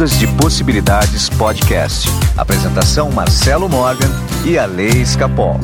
Ondas de Possibilidades Podcast. Apresentação Marcelo Morgan e a Lei Escapol.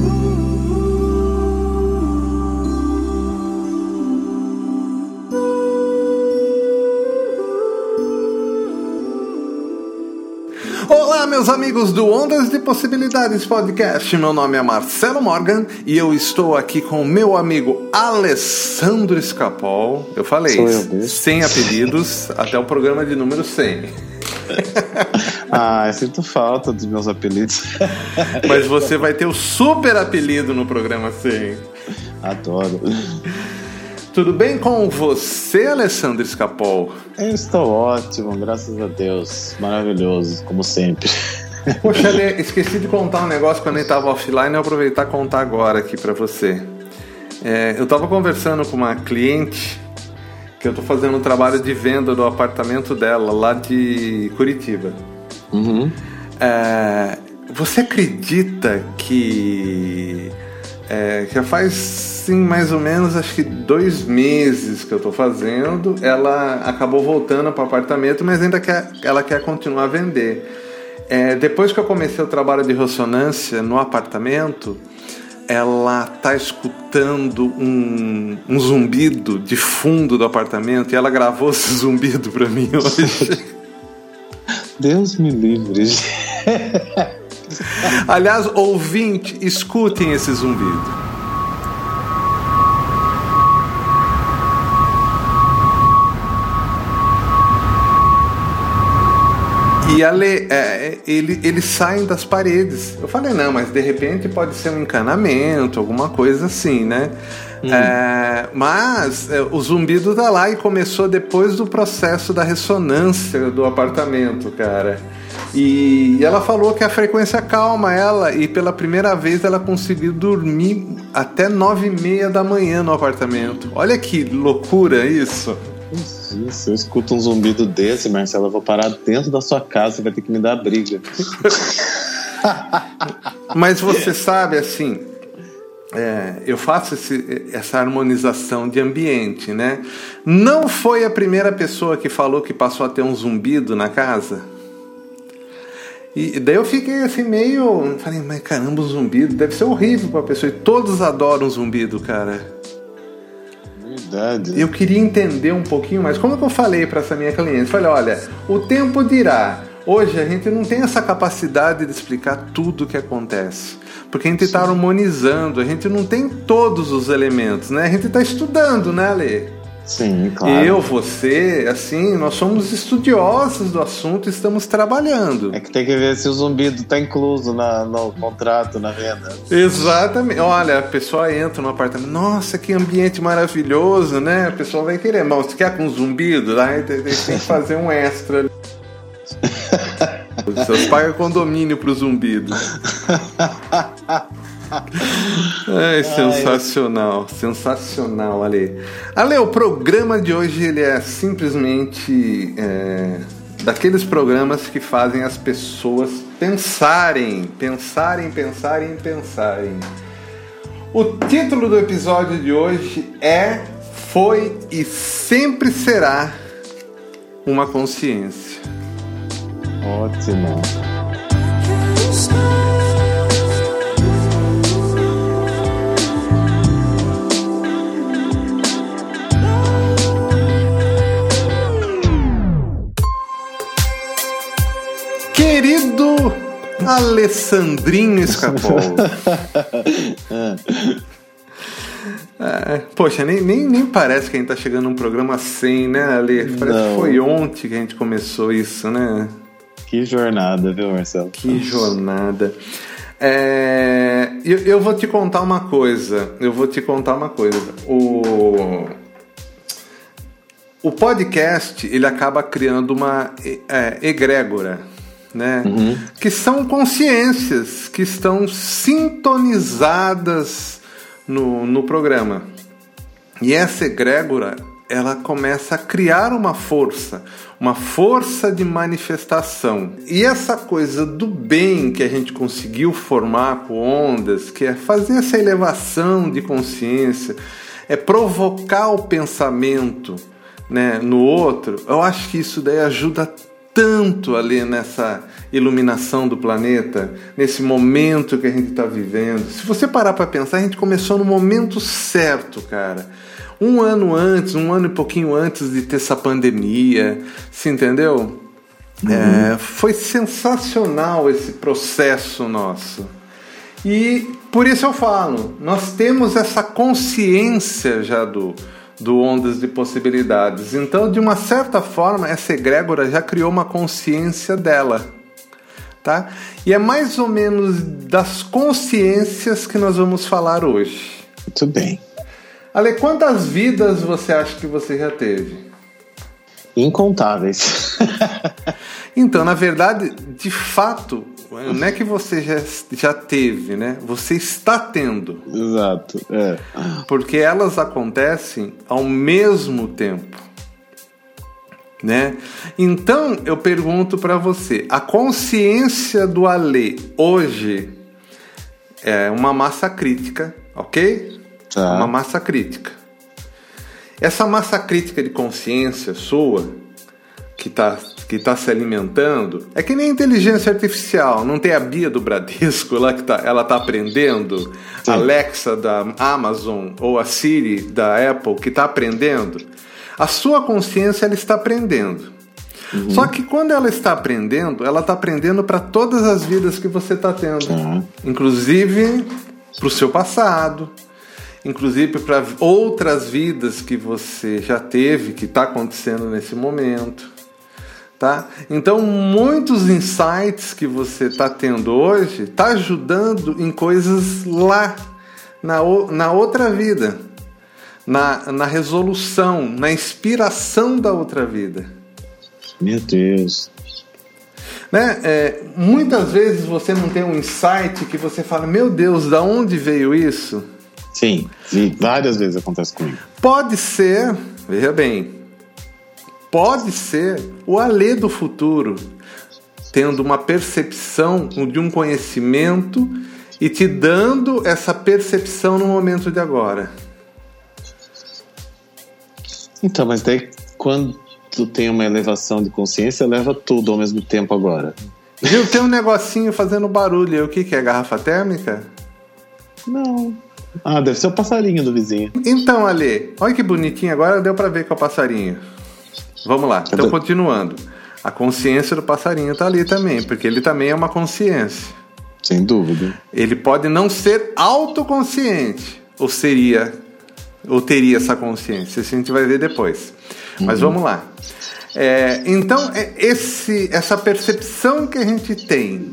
Olá, meus amigos do Ondas de Possibilidades Podcast. Meu nome é Marcelo Morgan e eu estou aqui com o meu amigo Alessandro Escapol. Eu falei, eu sem apelidos, até o programa de número 100. ah, eu sinto falta dos meus apelidos. Mas você vai ter o super apelido no programa 100. Adoro. Tudo bem com você, Alessandro Escapol? Eu estou ótimo, graças a Deus. Maravilhoso, como sempre. Poxa, Ale, esqueci de contar um negócio quando ele estava offline, eu aproveitar e contar agora aqui para você. É, eu estava conversando com uma cliente que eu estou fazendo um trabalho de venda do apartamento dela lá de Curitiba. Uhum. É, você acredita que é, já faz sim mais ou menos acho que dois meses que eu estou fazendo. Ela acabou voltando para o apartamento, mas ainda quer, ela quer continuar a vender. É, depois que eu comecei o trabalho de ressonância no apartamento, ela tá escutando um, um zumbido de fundo do apartamento e ela gravou esse zumbido para mim hoje. Deus me livre. Aliás, ouvinte, escutem esse zumbido. E Ale, é, ele, eles saem das paredes. Eu falei, não, mas de repente pode ser um encanamento, alguma coisa assim, né? Hum. É, mas é, o zumbido tá lá e começou depois do processo da ressonância do apartamento, cara. E, e ela falou que a frequência calma ela e pela primeira vez ela conseguiu dormir até nove e meia da manhã no apartamento. Olha que loucura isso. Se eu escuto um zumbido desse, Marcelo, eu vou parar dentro da sua casa e vai ter que me dar briga. Mas você sabe, assim, é, eu faço esse, essa harmonização de ambiente, né? Não foi a primeira pessoa que falou que passou a ter um zumbido na casa? E daí eu fiquei assim meio. Falei, mas caramba, o zumbido deve ser horrível pra pessoa. E todos adoram zumbido, cara. Verdade. Eu queria entender um pouquinho mais. Como que eu falei para essa minha cliente? Falei, olha, o tempo dirá. Hoje a gente não tem essa capacidade de explicar tudo o que acontece. Porque a gente está harmonizando, a gente não tem todos os elementos, né? A gente está estudando, né, Lê? Sim, claro. Eu, você, assim, nós somos estudiosos do assunto e estamos trabalhando. É que tem que ver se o zumbido está incluso na, no contrato, na venda. Exatamente. Olha, a pessoa entra no apartamento, nossa, que ambiente maravilhoso, né? A pessoa vai querer, mas você quer com zumbido? Aí tem que fazer um extra. Vocês pagam condomínio pro zumbido. É sensacional, Ai. sensacional, Ale. Ale, o programa de hoje ele é simplesmente é, daqueles programas que fazem as pessoas pensarem, pensarem, pensarem, pensarem. O título do episódio de hoje é Foi e sempre será uma consciência. Ótimo. Querido Alessandrinho Escapol. É, poxa, nem, nem, nem parece que a gente tá chegando num programa sem, né, Ale? Parece Não. que foi ontem que a gente começou isso, né? Que jornada, viu, Marcelo? Que jornada. É, eu, eu vou te contar uma coisa. Eu vou te contar uma coisa. O, o podcast ele acaba criando uma é, egrégora né? Uhum. Que são consciências que estão sintonizadas no, no programa. E essa egrégora, ela começa a criar uma força, uma força de manifestação. E essa coisa do bem que a gente conseguiu formar com ondas, que é fazer essa elevação de consciência, é provocar o pensamento né, no outro, eu acho que isso daí ajuda tanto ali nessa iluminação do planeta, nesse momento que a gente está vivendo. Se você parar para pensar, a gente começou no momento certo, cara. Um ano antes, um ano e pouquinho antes de ter essa pandemia, se entendeu? Uhum. É, foi sensacional esse processo nosso. E por isso eu falo, nós temos essa consciência já do, do Ondas de Possibilidades. Então, de uma certa forma, essa egrégora já criou uma consciência dela. Tá? E é mais ou menos das consciências que nós vamos falar hoje. Muito bem. Ale, quantas vidas você acha que você já teve? Incontáveis. então, na verdade, de fato, não é que você já, já teve, né? Você está tendo. Exato. É. Porque elas acontecem ao mesmo tempo. Né? Então eu pergunto para você: a consciência do Alê hoje é uma massa crítica, ok? Tá. Uma massa crítica. Essa massa crítica de consciência sua, que está que tá se alimentando, é que nem inteligência artificial. Não tem a Bia do Bradesco lá que tá, ela está aprendendo, Sim. a Alexa da Amazon ou a Siri da Apple que está aprendendo. A sua consciência ela está aprendendo. Uhum. Só que quando ela está aprendendo, ela está aprendendo para todas as vidas que você está tendo, uhum. inclusive para o seu passado, inclusive para outras vidas que você já teve, que está acontecendo nesse momento. Tá? Então, muitos insights que você está tendo hoje está ajudando em coisas lá, na, na outra vida, na, na resolução, na inspiração da outra vida. Meu Deus. Né? É, muitas vezes você não tem um insight que você fala: Meu Deus, da onde veio isso? Sim, e várias vezes acontece comigo. Pode ser, veja bem, pode ser o Alê do futuro, tendo uma percepção de um conhecimento e te dando essa percepção no momento de agora. Então, mas daí quando tu tem uma elevação de consciência, leva tudo ao mesmo tempo agora. Viu? Tem um negocinho fazendo barulho. O que, que é? Garrafa térmica? Não. Ah, deve ser o passarinho do vizinho. Então, Ale, olha que bonitinho, agora deu para ver que é o passarinho. Vamos lá, então continuando. A consciência do passarinho está ali também, porque ele também é uma consciência. Sem dúvida. Ele pode não ser autoconsciente, ou seria, ou teria essa consciência. Isso a gente vai ver depois. Uhum. Mas vamos lá. É, então, é esse, essa percepção que a gente tem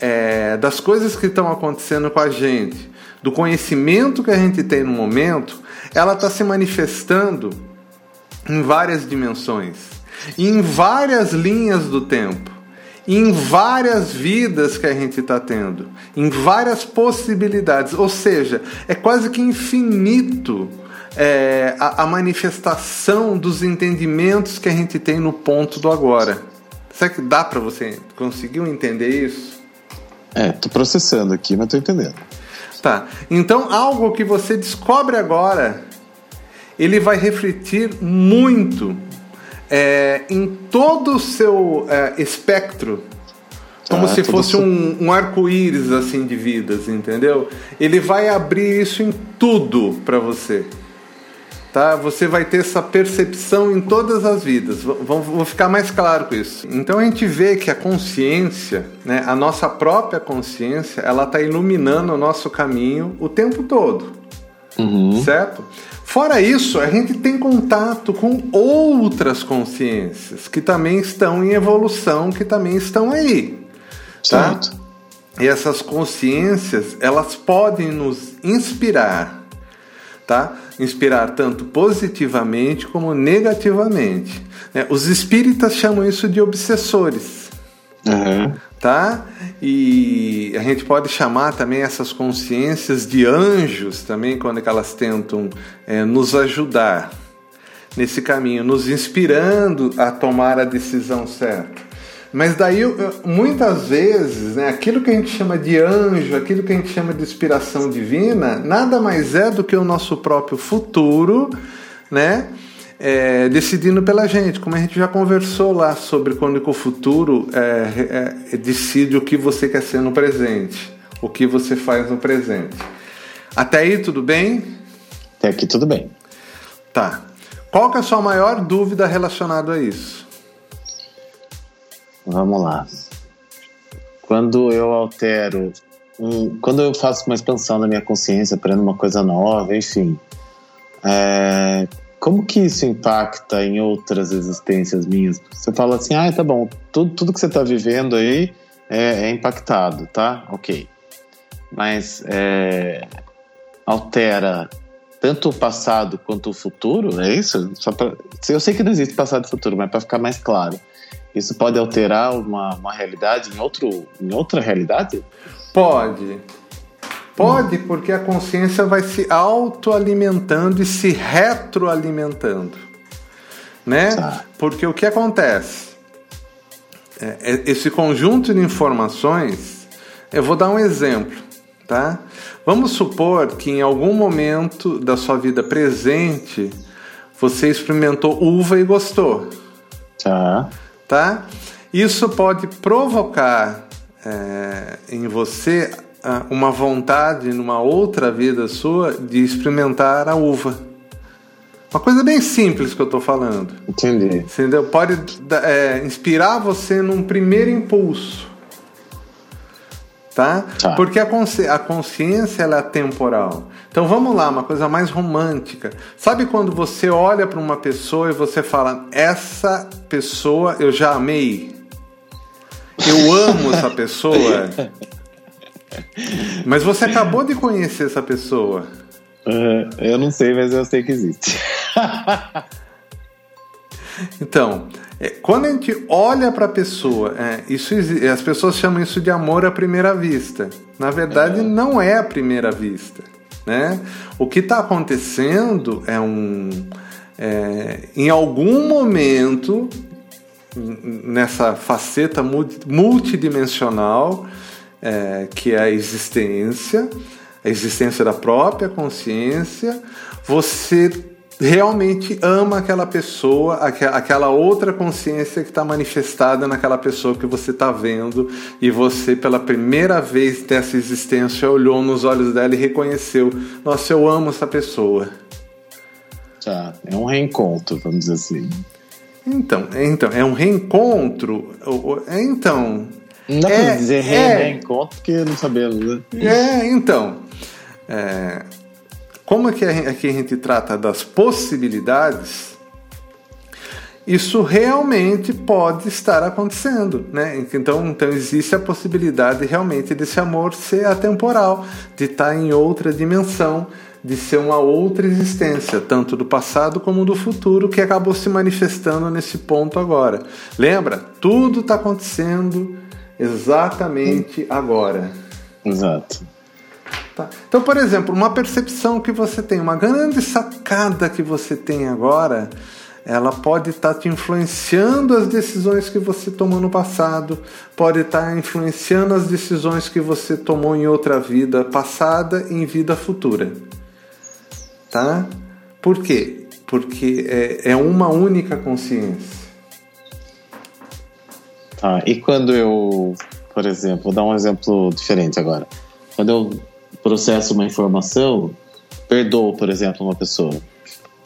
é, das coisas que estão acontecendo com a gente, do conhecimento que a gente tem no momento, ela está se manifestando em várias dimensões, em várias linhas do tempo, em várias vidas que a gente está tendo, em várias possibilidades. Ou seja, é quase que infinito é, a, a manifestação dos entendimentos que a gente tem no ponto do agora. Será que dá para você conseguir entender isso? É, tô processando aqui, mas tô entendendo. Tá. Então, algo que você descobre agora, ele vai refletir muito é, em todo o seu é, espectro, como ah, se fosse um, um arco-íris assim de vidas, entendeu? Ele vai abrir isso em tudo para você. Tá? Você vai ter essa percepção em todas as vidas. Vou, vou ficar mais claro com isso. Então a gente vê que a consciência, né, a nossa própria consciência, ela está iluminando o nosso caminho o tempo todo. Uhum. Certo? Fora isso, a gente tem contato com outras consciências que também estão em evolução, que também estão aí. Tá? Certo. E essas consciências, elas podem nos inspirar tá? Inspirar tanto positivamente como negativamente. Né? Os espíritas chamam isso de obsessores. Uhum. Tá? E a gente pode chamar também essas consciências de anjos também, quando elas tentam é, nos ajudar nesse caminho, nos inspirando a tomar a decisão certa. Mas daí, muitas vezes, né, aquilo que a gente chama de anjo, aquilo que a gente chama de inspiração divina, nada mais é do que o nosso próprio futuro, né? É, decidindo pela gente, como a gente já conversou lá sobre quando o futuro é, é, decide o que você quer ser no presente, o que você faz no presente. Até aí tudo bem? Até aqui tudo bem. Tá. Qual que é a sua maior dúvida relacionada a isso? Vamos lá. Quando eu altero, um, quando eu faço uma expansão da minha consciência, aprendo uma coisa nova, enfim, é, como que isso impacta em outras existências minhas? Você fala assim, ah, tá bom, tudo, tudo que você está vivendo aí é, é, impactado, tá? Ok. Mas é, altera tanto o passado quanto o futuro, é isso? Só pra, eu sei que não existe passado e futuro, mas para ficar mais claro, isso pode alterar uma, uma realidade em, outro, em outra realidade? Pode. Pode, porque a consciência vai se autoalimentando e se retroalimentando. Né? Tá. Porque o que acontece? É, é, esse conjunto de informações, eu vou dar um exemplo, tá? Vamos supor que em algum momento da sua vida presente você experimentou uva e gostou. Tá. Tá? Isso pode provocar é, em você uma vontade numa outra vida sua de experimentar a uva. Uma coisa bem simples que eu estou falando. Entendi. Entendeu? Pode é, inspirar você num primeiro impulso. Tá? tá. Porque a, consci a consciência ela é temporal. Então vamos lá, uma coisa mais romântica. Sabe quando você olha para uma pessoa e você fala: Essa pessoa eu já amei. Eu amo essa pessoa. Mas você acabou de conhecer essa pessoa. Uh, eu não sei, mas eu sei que existe. então, é, quando a gente olha para a pessoa, é, isso as pessoas chamam isso de amor à primeira vista. Na verdade, não é à primeira vista. Né? O que está acontecendo é um. É, em algum momento, nessa faceta multidimensional, é, que é a existência, a existência da própria consciência, você realmente ama aquela pessoa, aquela outra consciência que está manifestada naquela pessoa que você está vendo e você, pela primeira vez dessa existência, olhou nos olhos dela e reconheceu: Nossa, eu amo essa pessoa. Tá, é um reencontro, vamos dizer assim. Então, então é um reencontro. Então, não dá é, pra dizer é, reencontro porque não sabemos, né? É, então. É, como é que aqui a gente trata das possibilidades, isso realmente pode estar acontecendo, né? Então, então existe a possibilidade realmente desse amor ser atemporal, de estar em outra dimensão, de ser uma outra existência, tanto do passado como do futuro, que acabou se manifestando nesse ponto agora. Lembra? Tudo está acontecendo exatamente agora. Exato. Tá. Então, por exemplo, uma percepção que você tem, uma grande sacada que você tem agora, ela pode estar tá te influenciando as decisões que você tomou no passado, pode estar tá influenciando as decisões que você tomou em outra vida passada e em vida futura. Tá? Por quê? Porque é, é uma única consciência. Tá, e quando eu, por exemplo, vou dar um exemplo diferente agora. Quando eu processo uma informação, perdoo, por exemplo, uma pessoa.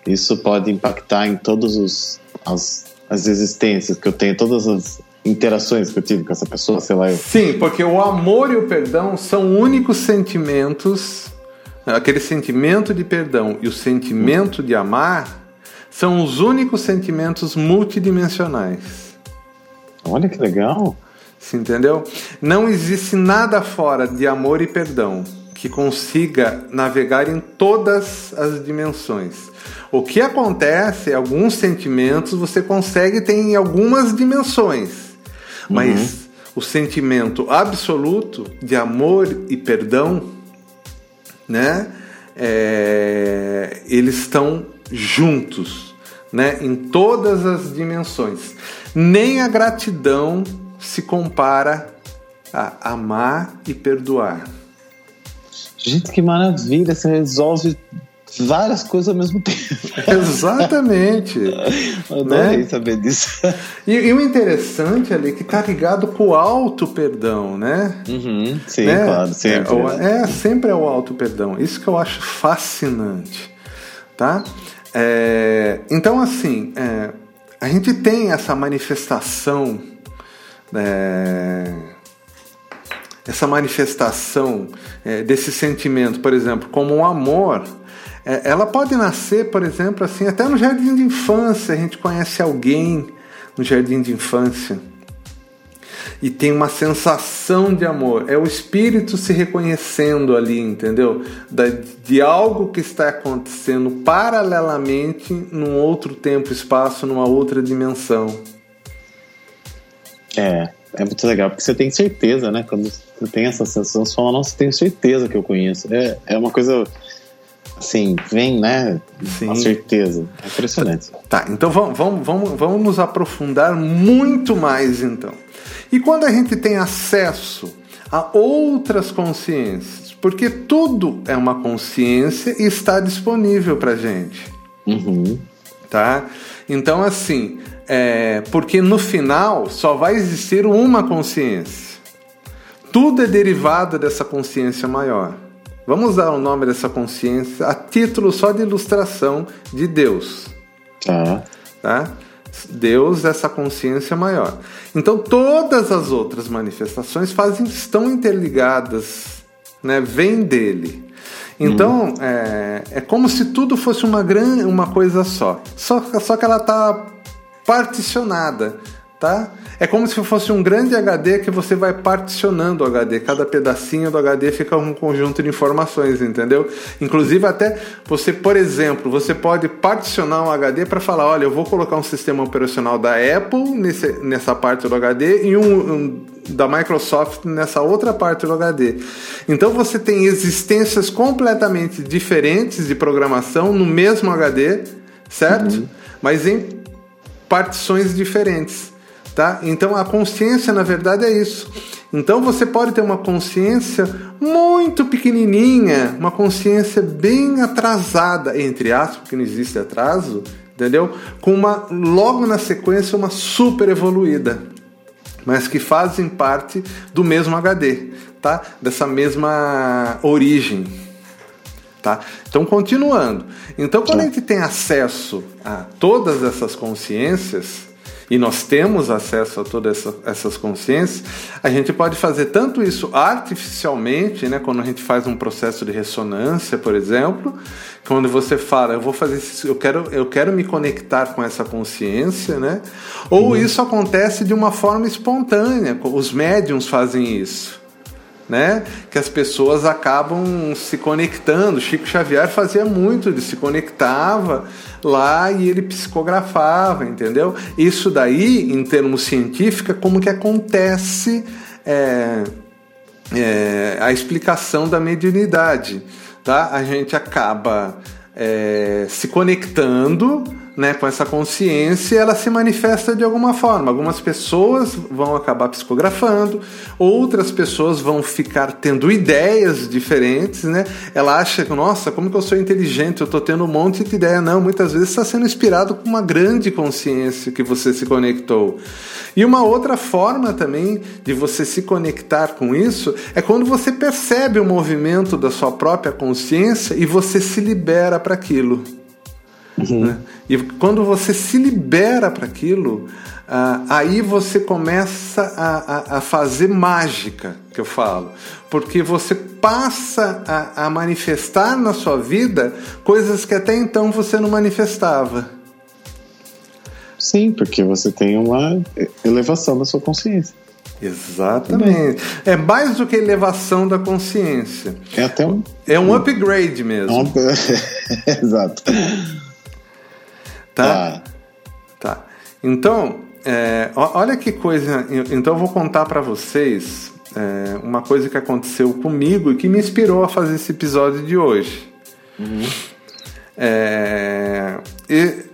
Isso pode impactar em todas as, as existências que eu tenho, todas as interações que eu tive com essa pessoa, sei lá. Eu... Sim, porque o amor e o perdão são únicos sentimentos, aquele sentimento de perdão e o sentimento de amar são os únicos sentimentos multidimensionais. Olha que legal. Você entendeu? Não existe nada fora de amor e perdão que consiga navegar em todas as dimensões. O que acontece, é alguns sentimentos você consegue ter em algumas dimensões, mas uhum. o sentimento absoluto de amor e perdão, né? É, eles estão juntos, né? Em todas as dimensões. Nem a gratidão se compara a amar e perdoar. Gente, que maravilha! Você resolve várias coisas ao mesmo tempo. Exatamente. Adorei né? saber disso. E, e, o interessante ali é que tá ligado com o auto perdão, né? Uhum, sim, né? claro, sempre. É, é, sempre é o auto perdão. Isso que eu acho fascinante, tá? É, então, assim, é, a gente tem essa manifestação, é, essa manifestação é, desse sentimento, por exemplo, como um amor é, ela pode nascer, por exemplo, assim, até no jardim de infância. A gente conhece alguém no jardim de infância e tem uma sensação de amor. É o espírito se reconhecendo ali, entendeu? de algo que está acontecendo paralelamente num outro tempo, espaço, numa outra dimensão. É, é muito legal, porque você tem certeza, né? Quando você tem essa sensação, você fala, nossa, tenho certeza que eu conheço. É, é uma coisa Sim, vem, né? Sim. Com certeza. É impressionante. Tá, então vamos, vamos, vamos, vamos nos aprofundar muito mais então. E quando a gente tem acesso a outras consciências, porque tudo é uma consciência e está disponível para gente. Uhum. Tá? Então, assim, é, porque no final só vai existir uma consciência. Tudo é derivado dessa consciência maior. Vamos dar o nome dessa consciência a título só de ilustração de Deus. Tá. tá? Deus, essa consciência maior. Então todas as outras manifestações fazem, estão interligadas, né? vêm dele. Então hum. é, é como se tudo fosse uma grande, uma coisa só. Só, só que ela está particionada tá? É como se fosse um grande HD que você vai particionando o HD. Cada pedacinho do HD fica um conjunto de informações, entendeu? Inclusive até você, por exemplo, você pode particionar um HD para falar, olha, eu vou colocar um sistema operacional da Apple nesse, nessa parte do HD e um, um da Microsoft nessa outra parte do HD. Então você tem existências completamente diferentes de programação no mesmo HD, certo? Uhum. Mas em partições diferentes. Tá? Então a consciência, na verdade, é isso. Então você pode ter uma consciência muito pequenininha, uma consciência bem atrasada, entre aspas, porque não existe atraso, entendeu? Com uma logo na sequência uma super evoluída, mas que fazem parte do mesmo HD, tá? Dessa mesma origem, tá? Então continuando. Então quando a gente tem acesso a todas essas consciências, e nós temos acesso a todas essa, essas consciências, a gente pode fazer tanto isso artificialmente, né, quando a gente faz um processo de ressonância, por exemplo, quando você fala, eu vou fazer isso, eu quero, eu quero me conectar com essa consciência, né? Ou uhum. isso acontece de uma forma espontânea, os médiums fazem isso né? Que as pessoas acabam se conectando. Chico Xavier fazia muito, ele se conectava lá e ele psicografava, entendeu? Isso daí, em termos científicos, como que acontece é, é, a explicação da mediunidade, tá? A gente acaba é, se conectando né, com essa consciência, ela se manifesta de alguma forma. Algumas pessoas vão acabar psicografando, outras pessoas vão ficar tendo ideias diferentes, né? Ela acha que, nossa, como que eu sou inteligente, eu estou tendo um monte de ideia. Não, muitas vezes está sendo inspirado por uma grande consciência que você se conectou. E uma outra forma também de você se conectar com isso é quando você percebe o movimento da sua própria consciência e você se libera para aquilo. Uhum. Né? E quando você se libera para aquilo, uh, aí você começa a, a, a, fazer mágica, que eu falo. Porque você passa a, a manifestar na sua vida coisas que até então você não manifestava. Sim, porque você tem uma elevação da sua consciência. Exatamente. É mais do que elevação da consciência. É até um. É um upgrade mesmo. Um... Exato. Tá? Ah. Tá. Então, é, olha que coisa. Então, eu vou contar para vocês é, uma coisa que aconteceu comigo e que me inspirou a fazer esse episódio de hoje. Uhum. É, e,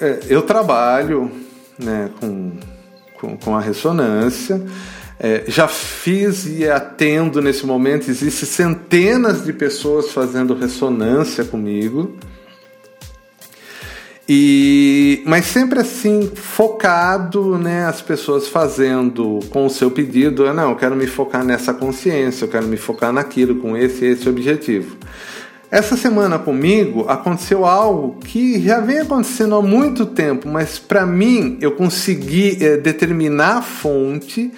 é, eu trabalho né, com, com, com, a ressonância. É, já fiz e atendo nesse momento, existem centenas de pessoas fazendo ressonância comigo. E, mas sempre assim, focado, né? As pessoas fazendo com o seu pedido, ah, não, eu quero me focar nessa consciência, eu quero me focar naquilo, com esse esse objetivo. Essa semana comigo aconteceu algo que já vem acontecendo há muito tempo, mas para mim eu consegui é, determinar a fonte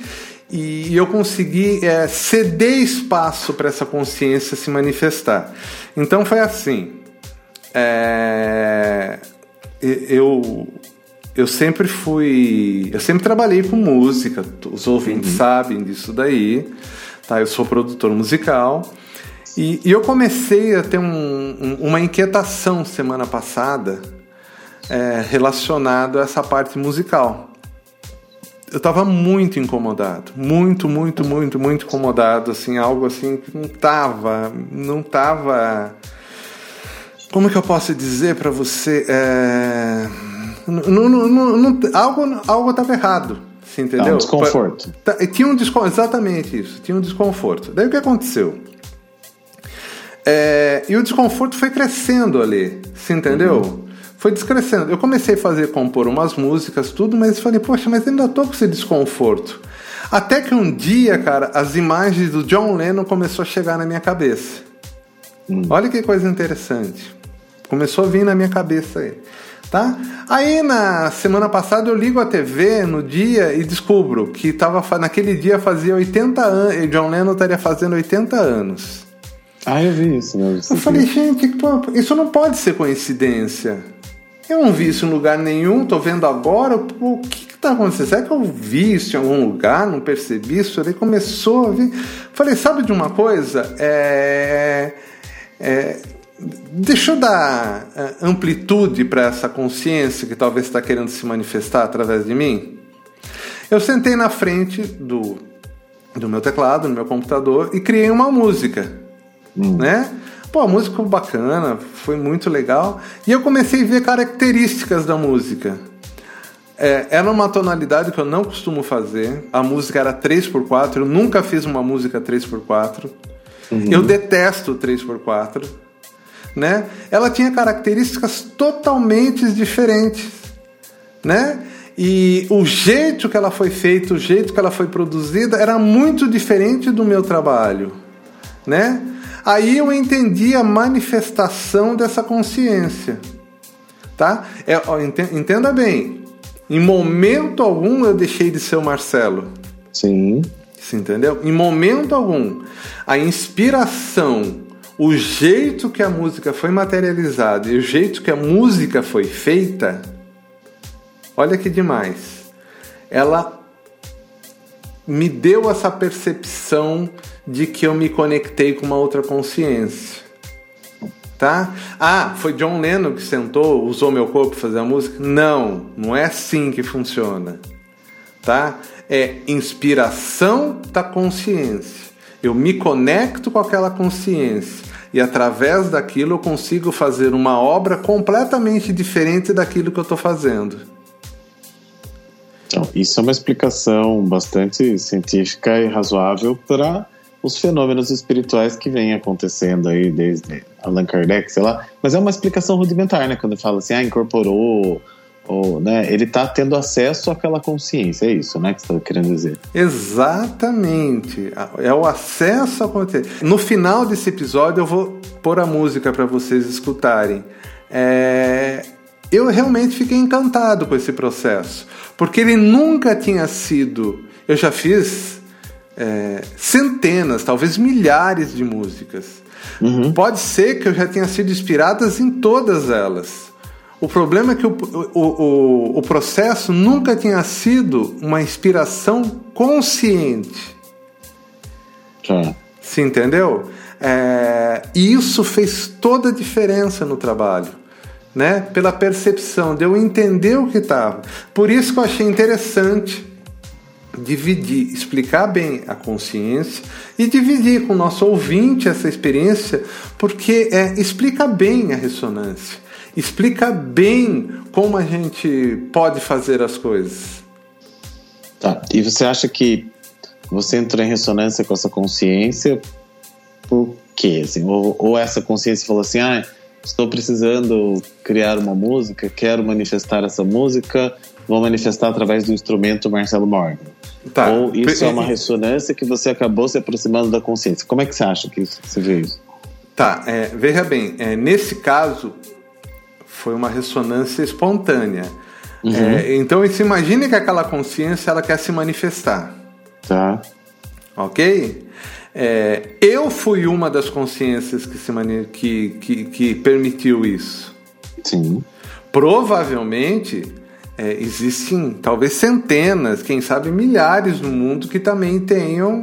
e eu consegui é, ceder espaço para essa consciência se manifestar. Então foi assim. É, eu eu sempre fui, eu sempre trabalhei com música. Os ouvintes uhum. sabem disso daí. Tá, eu sou produtor musical. E, e eu comecei a ter um, um, uma inquietação semana passada é, relacionado a essa parte musical. Eu estava muito incomodado, muito, muito, muito, muito incomodado, assim, algo assim que não tava, não tava como que eu posso dizer para você? É... Não, não, não, algo algo estava errado. Você entendeu? um desconforto. Tá, tinha um desconforto. Exatamente isso. Tinha um desconforto. Daí o que aconteceu? É, e o desconforto foi crescendo ali. Você entendeu? Uhum. Foi descrescendo. Eu comecei a fazer, compor umas músicas, tudo, mas falei, poxa, mas ainda tô com esse desconforto. Até que um dia, cara, as imagens do John Lennon começou a chegar na minha cabeça. Hum. Olha que coisa interessante. Começou a vir na minha cabeça aí. Tá? Aí na semana passada eu ligo a TV no dia e descubro que tava, naquele dia fazia 80 anos, John Lennon estaria fazendo 80 anos. Ah, eu vi isso. Eu, eu falei, gente, isso não pode ser coincidência. Eu não vi isso em lugar nenhum, tô vendo agora. O que que tá acontecendo? Será que eu vi isso em algum lugar? Não percebi isso? Ele começou a vir. Falei, sabe de uma coisa? É. é Deixa eu dar eh, amplitude para essa consciência que talvez está querendo se manifestar através de mim. Eu sentei na frente do, do meu teclado, no meu computador, e criei uma música. Hum. Né? Pô, a música foi bacana, foi muito legal. E eu comecei a ver características da música. É, era uma tonalidade que eu não costumo fazer. A música era 3x4, eu nunca fiz uma música 3x4. Uhum. Eu detesto 3x4 né? Ela tinha características totalmente diferentes, né? E o jeito que ela foi feita, o jeito que ela foi produzida era muito diferente do meu trabalho, né? Aí eu entendi a manifestação dessa consciência, tá? É, ó, entenda bem, em momento algum eu deixei de ser o Marcelo. Sim. Você entendeu? Em momento algum. A inspiração o jeito que a música foi materializada e o jeito que a música foi feita, olha que demais. Ela me deu essa percepção de que eu me conectei com uma outra consciência. Tá? Ah, foi John Lennon que sentou, usou meu corpo para fazer a música? Não, não é assim que funciona. Tá? É inspiração da consciência. Eu me conecto com aquela consciência e através daquilo eu consigo fazer uma obra completamente diferente daquilo que eu estou fazendo. Então, isso é uma explicação bastante científica e razoável para os fenômenos espirituais que vêm acontecendo aí desde Allan Kardec, sei lá. Mas é uma explicação rudimentar, né? Quando fala assim, ah, incorporou ou, né, ele está tendo acesso àquela consciência, é isso né, que você está querendo dizer? Exatamente, é o acesso à consciência. No final desse episódio eu vou pôr a música para vocês escutarem. É... Eu realmente fiquei encantado com esse processo, porque ele nunca tinha sido. Eu já fiz é, centenas, talvez milhares de músicas. Uhum. Pode ser que eu já tenha sido inspiradas em todas elas. O problema é que o, o, o, o processo nunca tinha sido uma inspiração consciente. Tá. Se entendeu? É, e isso fez toda a diferença no trabalho. Né? Pela percepção de eu entender o que estava. Por isso que eu achei interessante dividir, explicar bem a consciência e dividir com o nosso ouvinte essa experiência, porque é, explica bem a ressonância explica bem como a gente pode fazer as coisas. Tá. E você acha que você entrou em ressonância com essa consciência por quê? Assim, ou, ou essa consciência falou assim, ah, estou precisando criar uma música, quero manifestar essa música, vou manifestar através do instrumento Marcelo Morgan. Tá. Ou isso é uma ressonância que você acabou se aproximando da consciência. Como é que você acha que isso, você vê isso? Tá, é, veja bem, é, nesse caso foi uma ressonância espontânea. Uhum. É, então se imagine que aquela consciência ela quer se manifestar. Tá. Ok? É, eu fui uma das consciências que, se mani que, que, que permitiu isso. Sim. Provavelmente é, existem talvez centenas, quem sabe milhares no mundo que também tenham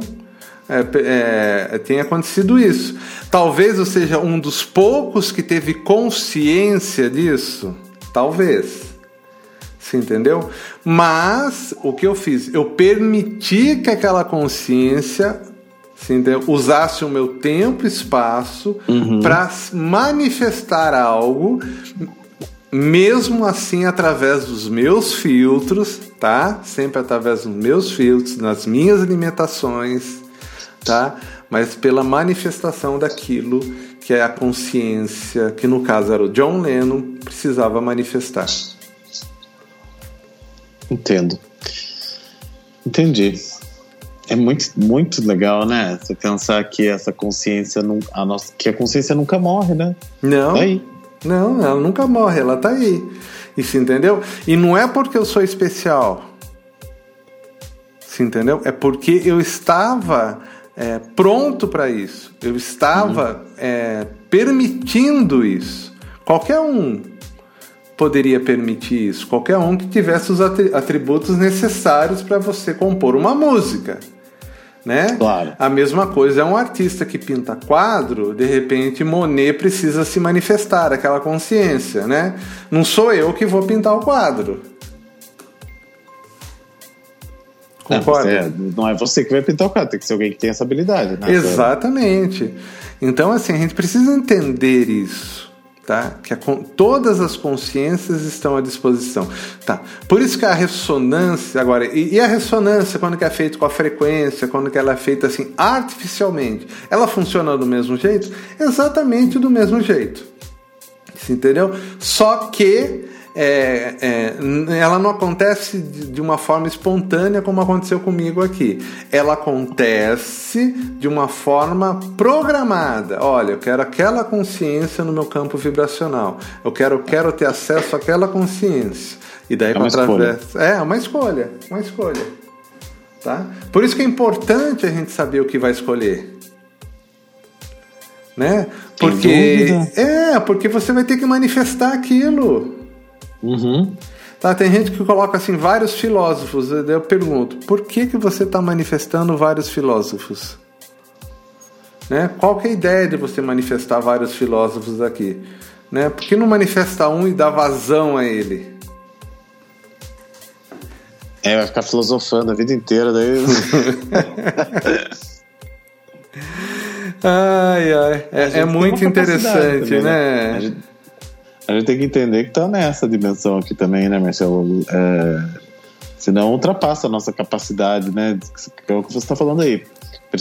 é, é, tenha acontecido isso. Talvez eu seja um dos poucos que teve consciência disso. Talvez. Você entendeu? Mas o que eu fiz? Eu permiti que aquela consciência entendeu? usasse o meu tempo e espaço uhum. para manifestar algo, mesmo assim através dos meus filtros, tá? Sempre através dos meus filtros, nas minhas limitações, tá? Mas pela manifestação daquilo que é a consciência, que no caso era o John Lennon, precisava manifestar. Entendo. Entendi. É muito, muito legal, né? Você pensar que essa consciência, não, a nossa, que a consciência nunca morre, né? Não. Tá aí. Não, ela nunca morre, ela tá aí. Isso entendeu? E não é porque eu sou especial. Se entendeu? É porque eu estava é, pronto para isso. Eu estava uhum. é, permitindo isso. Qualquer um poderia permitir isso. Qualquer um que tivesse os atributos necessários para você compor uma música. Né? Claro. A mesma coisa é um artista que pinta quadro, de repente Monet precisa se manifestar, aquela consciência, né? Não sou eu que vou pintar o quadro. Concorda? Não, é, não é você que vai pintar o quadro, tem que ser alguém que tem essa habilidade, né? Exatamente. Então, assim, a gente precisa entender isso tá? Que a, todas as consciências estão à disposição, tá? Por isso que a ressonância agora e, e, a ressonância quando que é feita com a frequência, quando que ela é feita assim artificialmente, ela funciona do mesmo jeito? Exatamente do mesmo jeito, Você entendeu? Só que é, é, ela não acontece de uma forma espontânea como aconteceu comigo aqui. Ela acontece de uma forma programada. Olha, eu quero aquela consciência no meu campo vibracional. Eu quero, quero ter acesso àquela consciência. E daí é uma através... escolha. É, uma escolha, uma escolha. Tá? Por isso que é importante a gente saber o que vai escolher. Né? Porque é, porque você vai ter que manifestar aquilo. Uhum. Tá, tem gente que coloca assim vários filósofos. Eu pergunto, por que, que você está manifestando vários filósofos? Né? Qual que é a ideia de você manifestar vários filósofos aqui? Né? Por que não manifesta um e dá vazão a ele? É, vai ficar filosofando a vida inteira daí. ai, ai. É, é muito interessante, né? né? A gente tem que entender que tá nessa dimensão aqui também, né, Marcelo? É, senão ultrapassa a nossa capacidade, né? Que é o que você está falando aí.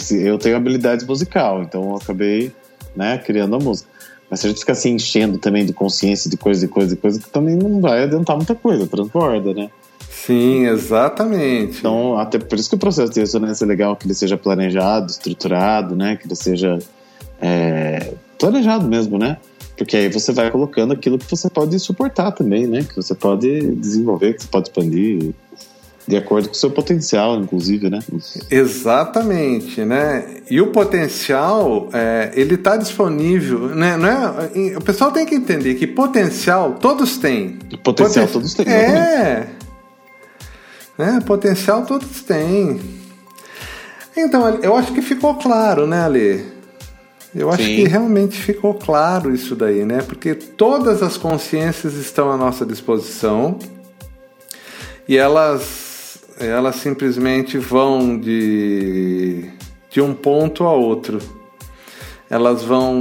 Eu tenho habilidade musical, então eu acabei né, criando a música. Mas se a gente ficar se enchendo também de consciência de coisa, de coisa, de coisa, que também não vai adiantar muita coisa, transborda, né? Sim, exatamente. Então, até por isso que o processo de ressonância é legal que ele seja planejado, estruturado, né? Que ele seja é, planejado mesmo, né? Porque aí você vai colocando aquilo que você pode suportar também, né? Que você pode desenvolver, que você pode expandir de acordo com o seu potencial, inclusive, né? Exatamente, né? E o potencial, é, ele está disponível, né? Não é, o pessoal tem que entender que potencial todos têm. Potencial Poten todos têm. É. Né? Potencial todos têm. Então, eu acho que ficou claro, né, Ale? Eu acho Sim. que realmente ficou claro isso daí, né? Porque todas as consciências estão à nossa disposição e elas, elas simplesmente vão de, de um ponto a outro. Elas vão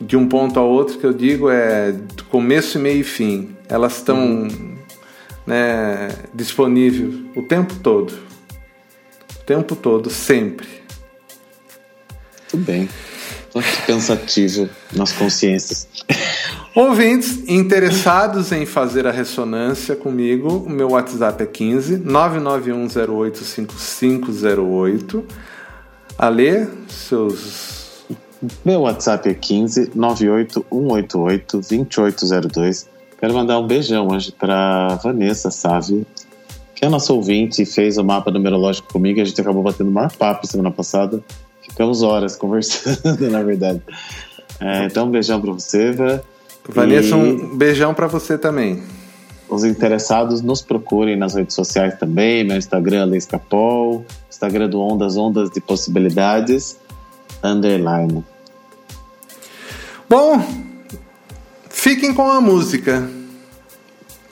de um ponto a outro que eu digo é começo, meio e fim. Elas estão uhum. né, disponíveis o tempo todo. tempo todo, sempre. Tudo bem. Tô aqui pensativo nas consciências. Ouvintes interessados em fazer a ressonância comigo, o meu WhatsApp é 15 991085508. Alê, seus. Meu WhatsApp é 15 98188 2802. Quero mandar um beijão hoje para Vanessa Sávio, que é nossa ouvinte e fez o mapa numerológico comigo. A gente acabou batendo o maior papo semana passada. Ficamos horas conversando, na verdade. É, então, um beijão para você, Vera. Vanessa, e... um beijão para você também. Os interessados nos procurem nas redes sociais também, meu Instagram Leis Capol, Instagram do Ondas, Ondas de Possibilidades, underline. Bom, fiquem com a música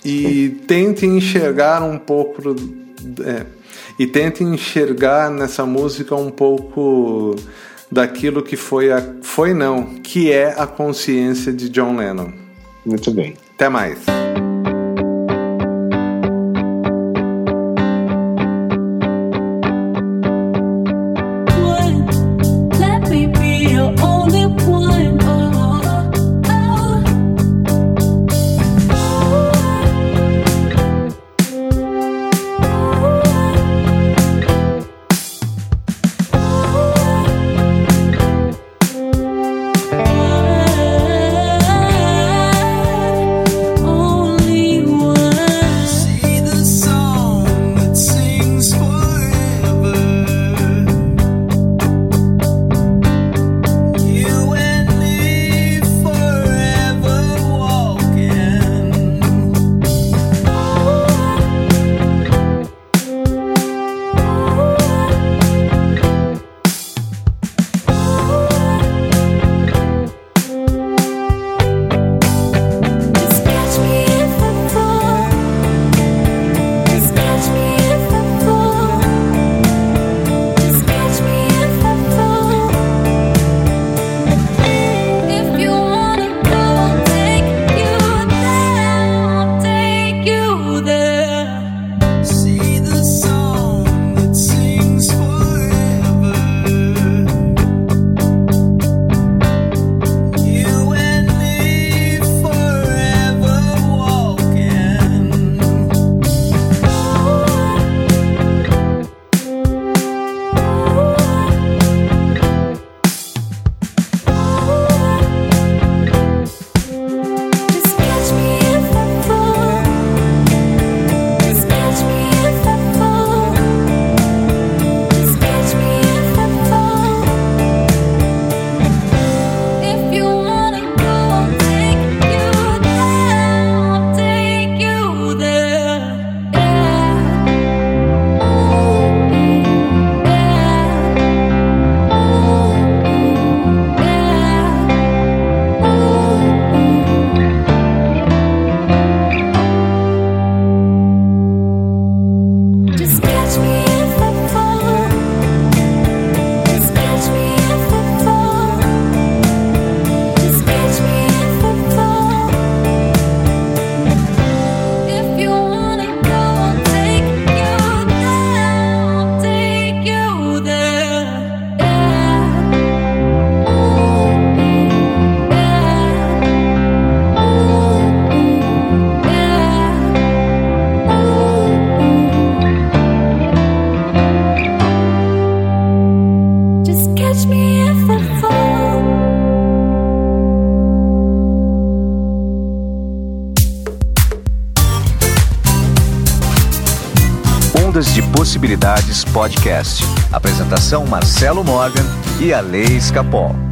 e tentem enxergar um pouco é, e tentem enxergar nessa música um pouco daquilo que foi a foi não, que é a consciência de John Lennon. Muito bem. Até mais. Podcast. Apresentação Marcelo Morgan e a Lei Escapol.